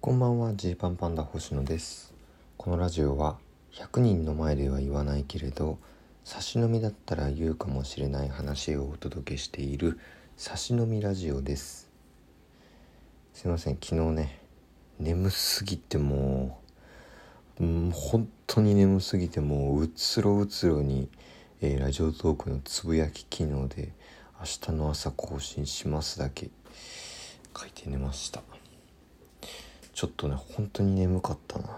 こんばんはジーパンパンダ星野です。このラジオは100人の前では言わないけれど差し飲みだったら言うかもしれない話をお届けしている差し飲みラジオです。すいません昨日ね眠すぎてもう、うん、本当に眠すぎてもううつろうつろに、えー、ラジオトークのつぶやき機能で明日の朝更新しますだけ書いて寝ました。ちょっとね本当に眠かったな。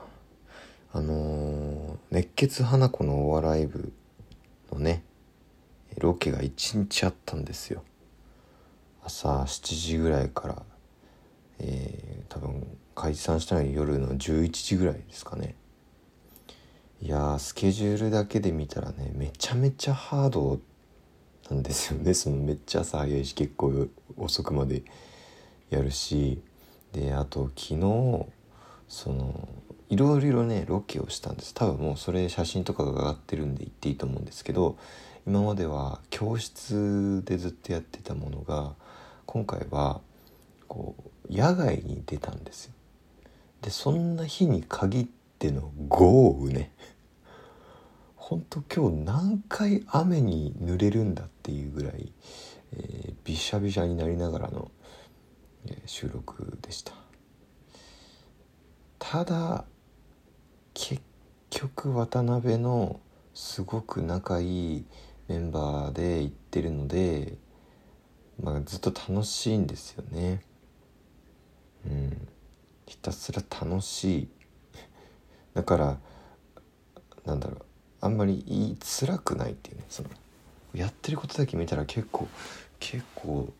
あのー、熱血花子のお笑い部のねロケが一日あったんですよ。朝7時ぐらいからえー、多分解散したのは夜の11時ぐらいですかね。いやスケジュールだけで見たらねめちゃめちゃハードなんですよね。そのめっちゃ朝早いし結構遅くまでやるし。であと昨日そのいろいろねロケをしたんです。多分もうそれ写真とかが上がってるんで言っていいと思うんですけど今までは教室でずっとやってたものが今回はこう野外に出たんですよ。でそんな日に限っての豪雨ね。ほんと今日何回雨に濡れるんだっていうぐらい、えー、びしゃびしゃになりながらの収録でした。ただ結局渡辺のすごく仲いいメンバーで行ってるので、まあ、ずっと楽しいんですよね。うん。ひたすら楽しい。だからなんだろう。あんまり言いづらくないっていうね。そのやってることだけ見たら結構結構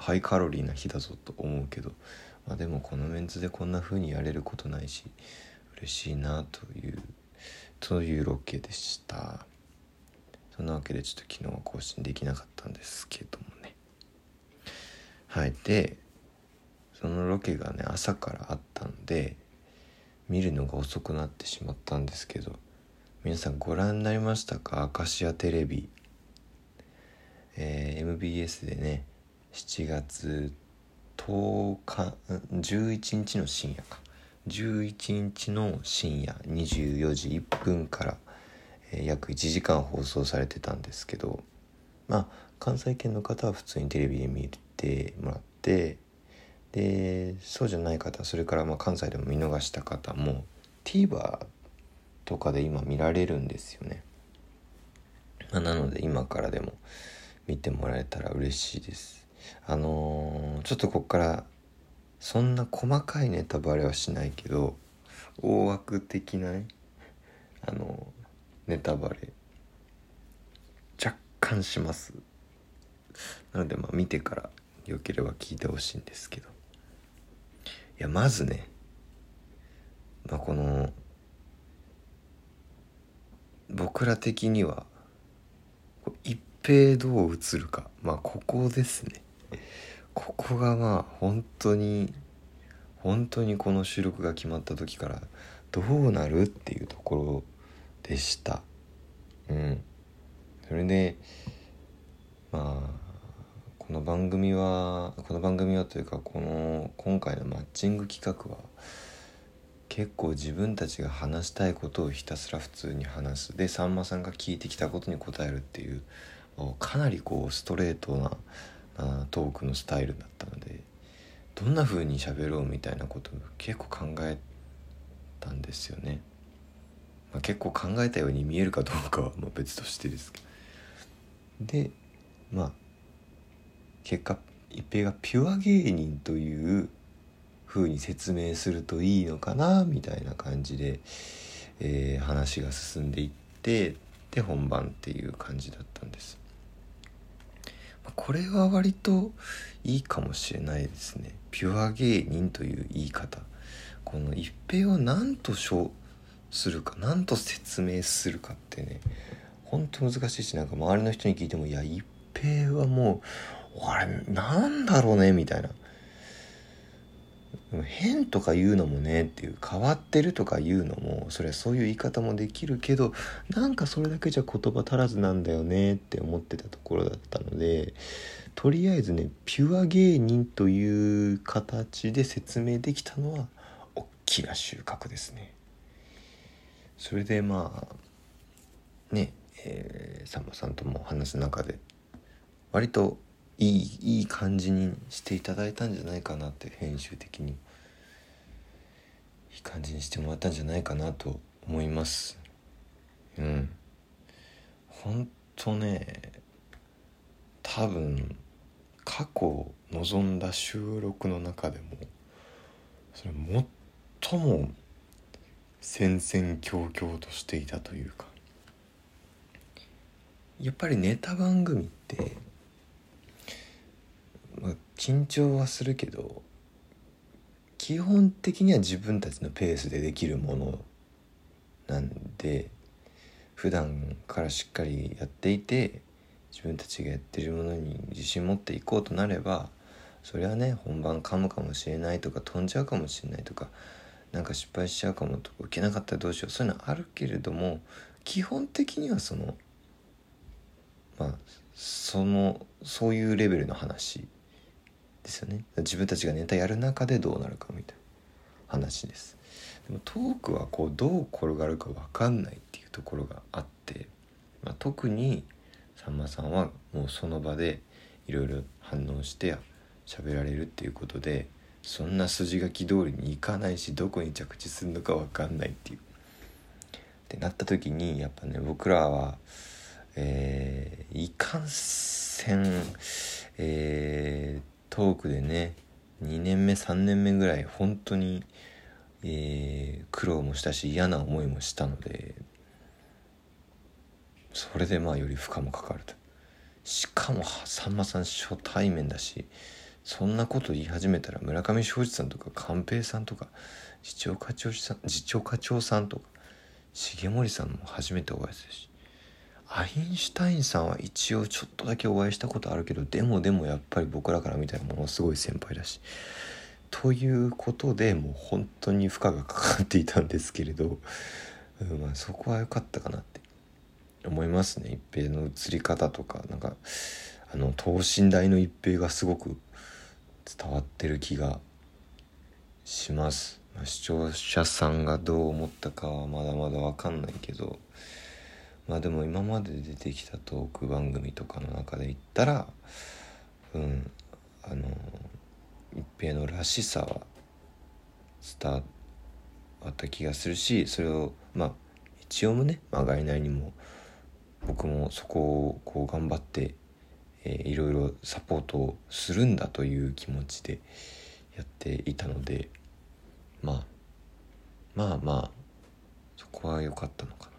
ハイカロリーな日だぞと思うけど、まあ、でもこのメンツでこんな風にやれることないし嬉しいなというというロケでした。そんなわけでちょっと昨日は更新できなかったんですけどもね。はい。でそのロケがね朝からあったんで見るのが遅くなってしまったんですけど皆さんご覧になりましたか？アカシアテレビ。えー、MBS でね7月10日11日の深夜か。11日の深夜24時1分から、えー、約1時間放送されてたんですけどまあ関西圏の方は普通にテレビで見てもらってでそうじゃない方それからまあ関西でも見逃した方も TVer とかで今見られるんですよね、まあ、なので今からでも見てもらえたら嬉しいです。あのー、ちょっとこっからそんな細かいネタバレはしないけど大枠的なねあのネタバレ若干します。なのでまあ見てからよければ聞いてほしいんですけど。いやまずねまあこの僕ら的には一平どう映るか。まあここですね。ここがまあ本当に本当にこの収録が決まった時からどうなるっていうところでした。うん。それでまあこの番組はこの番組はというかこの今回のマッチング企画は結構自分たちが話したいことをひたすら普通に話す。でさんまさんが聞いてきたことに答えるっていうかなりこうストレートなあトークのスタイルだったのでどんな風に喋ろうみたいなことを結構考えたんですよね。まあ、結構考えたように見えるかどうかはま別としてですけど。でまあ結果一平がピュア芸人という風に説明するといいのかなみたいな感じで、えー、話が進んでいってで本番っていう感じだったんです。これは割といいかもしれないですね。ピュア芸人という言い方。この一平を何と称するか何と説明するかってねほんと難しいしなんか周りの人に聞いてもいや一平はもうあれなんだろうねみたいな。変とか言うのもねっていう変わってるとか言うのもそれはそういう言い方もできるけどなんかそれだけじゃ言葉足らずなんだよねって思ってたところだったのでとりあえずねピュア芸人という形で説明できたのは OK きな収穫ですね。それでまあねえー、さんまさんとも話す中で割といいいい感じにしていただいたんじゃないかなって編集的に。いい感じにしてもらったんじゃないかなと思います。うん。ほんとね多分過去望んだ収録の中でもそれ最も戦々恐々としていたというか。やっぱりネタ番組って、緊張はするけど基本的には自分たちのペースでできるものなんで普段からしっかりやっていて自分たちがやってるものに自信持っていこうとなればそれはね本番噛むかもしれないとか飛んじゃうかもしれないとかなんか失敗しちゃうかもとか受けなかったらどうしようそういうのあるけれども基本的にはそのまあそのそういうレベルの話ですよね自分たちがネタやる中でどうなるかみたいな話ですでもトークはこうどう転がるか分かんないっていうところがあって、まあ、特にさんまさんはもうその場でいろいろ反応して喋られるっていうことでそんな筋書き通りにいかないしどこに着地するのか分かんないっていう。ってなった時にやっぱね僕らは、えー、いかんせん、えー、トークでね2年目3年目ぐらい本当に、えー、苦労もしたし嫌な思いもしたのでそれでまあより負荷もかかると。しかもさんまさん初対面だしそんなこと言い始めたら村上庄司さんとか寛平さんとか次長課長さん次長課長さんとか重森さんも初めてお会いするし。アインシュタインさんは一応ちょっとだけお会いしたことあるけどでもでもやっぱり僕らから見たらものすごい先輩だし。ということでもう本当に負荷がかかっていたんですけれど、うんまあ、そこは良かったかなって。思いますね。一平の映り方とかなんかあの等身大の一平がすごく伝わってる気がします、まあ、視聴者さんがどう思ったかはまだまだ分かんないけど。まあでも今まで出てきたトーク番組とかの中で言ったらうんあの一平のらしさは伝わった気がするしそれをまあ一応もねまがいなりにも僕もそこをこう頑張って、えー、いろいろサポートをするんだという気持ちでやっていたのでまあまあまあそこは良かったのかな。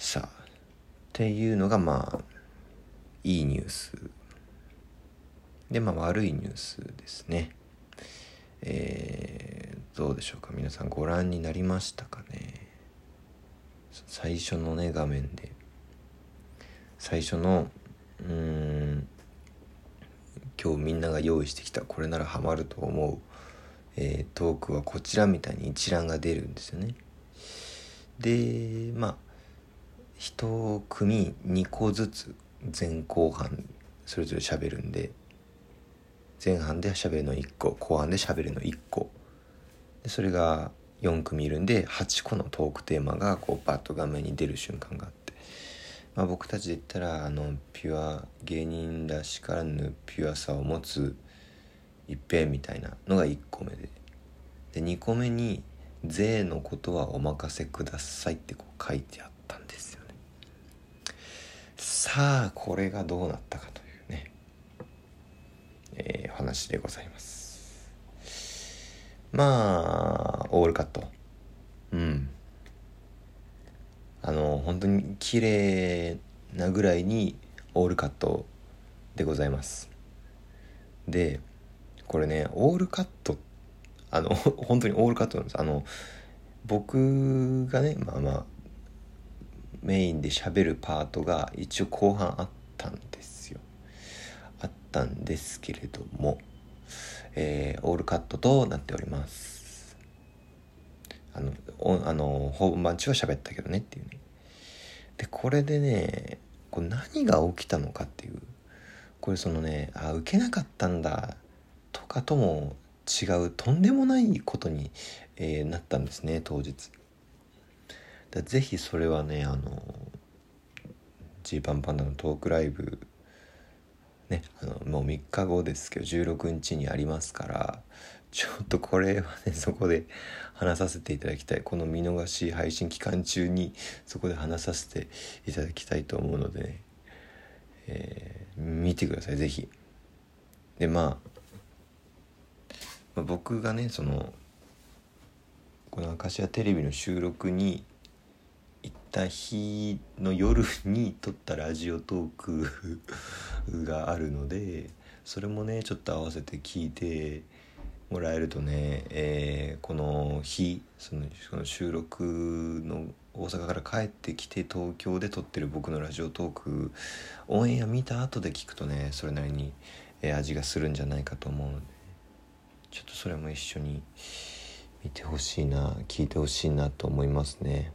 さあっていうのがまあいいニュース。でまあ悪いニュースですね。えー、どうでしょうか？皆さんご覧になりましたかね？最初のね画面で。最初のうん今日みんなが用意してきたこれならハマると思う、えー、トークはこちらみたいに一覧が出るんですよね。でまあ1組2個ずつ前後半それぞれ喋るんで前半で喋るの1個後半で喋るの1個。でそれが4組いるんで8個のトークテーマがこうバッと画面に出る瞬間があって、まあ、僕たちで言ったらあのピュア芸人らしからぬピュアさを持つ一平みたいなのが1個目で。で2個目に「税のことはお任せください」ってこう書いてあったんですよ。さあこれがどうなったかというねえー、話でございます。まあオールカット。うん。あの本当に綺麗なぐらいにオールカットでございます。でこれねオールカットあの 本当にオールカットなんです。あの僕がねまあまあメインで喋るパートが一応後半あったんですよ。あったんですけれどもえー、オールカットとなっております。あのおあの本番中は喋ったけどねっていうね。でこれでねこれ何が起きたのかっていうこれそのねあ受けなかったんだとかとも違うとんでもないことに、えー、なったんですね当日。だぜひそれはねあのジーパンパンダのトークライブねあのもう3日後ですけど16日にありますからちょっとこれはね そこで話させていただきたい。この見逃し配信期間中にそこで話させていただきたいと思うのでね、えー、見てください。是非でまあまあ、僕がねそのこの「明石家テレビ」の収録に行った日の夜に撮ったラジオトーク があるのでそれもねちょっと合わせて聞いてもらえるとね、えー、この日そのその収録の大阪から帰ってきて東京で撮ってる僕のラジオトークオンエア見た後で聞くとねそれなりに、え味がするんじゃないかと思うのでちょっとそれも一緒に見てほしいな聞いてほしいなと思いますね。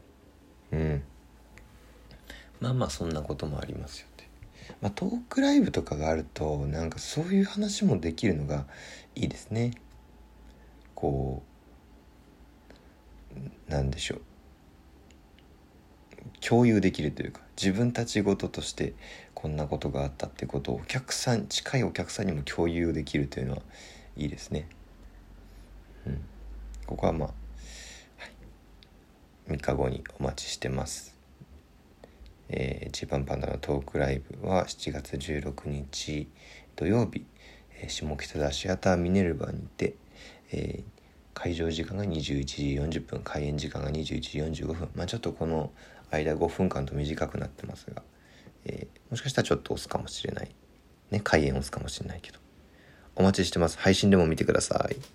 うん。まあまあそんなこともありますよってまあトークライブとかがあるとなんかそういう話もできるのがいいですね。こうなんでしょう。共有できるというか自分たちごととしてこんなことがあったってことをお客さん近いお客さんにも共有できるというのはいいですね。うん、ここはまあ、3日後にお待ちしてます。えー、ジーパンパンダのトークライブは7月16日土曜日、えー、下北沢シアターミネルヴァにて、えー、会場時間が21時40分開演時間が21時45分。まあちょっとこの間5分間と短くなってますが、えー、もしかしたらちょっと押すかもしれない。ね開演押すかもしれないけど。お待ちしてます。配信でも見てください。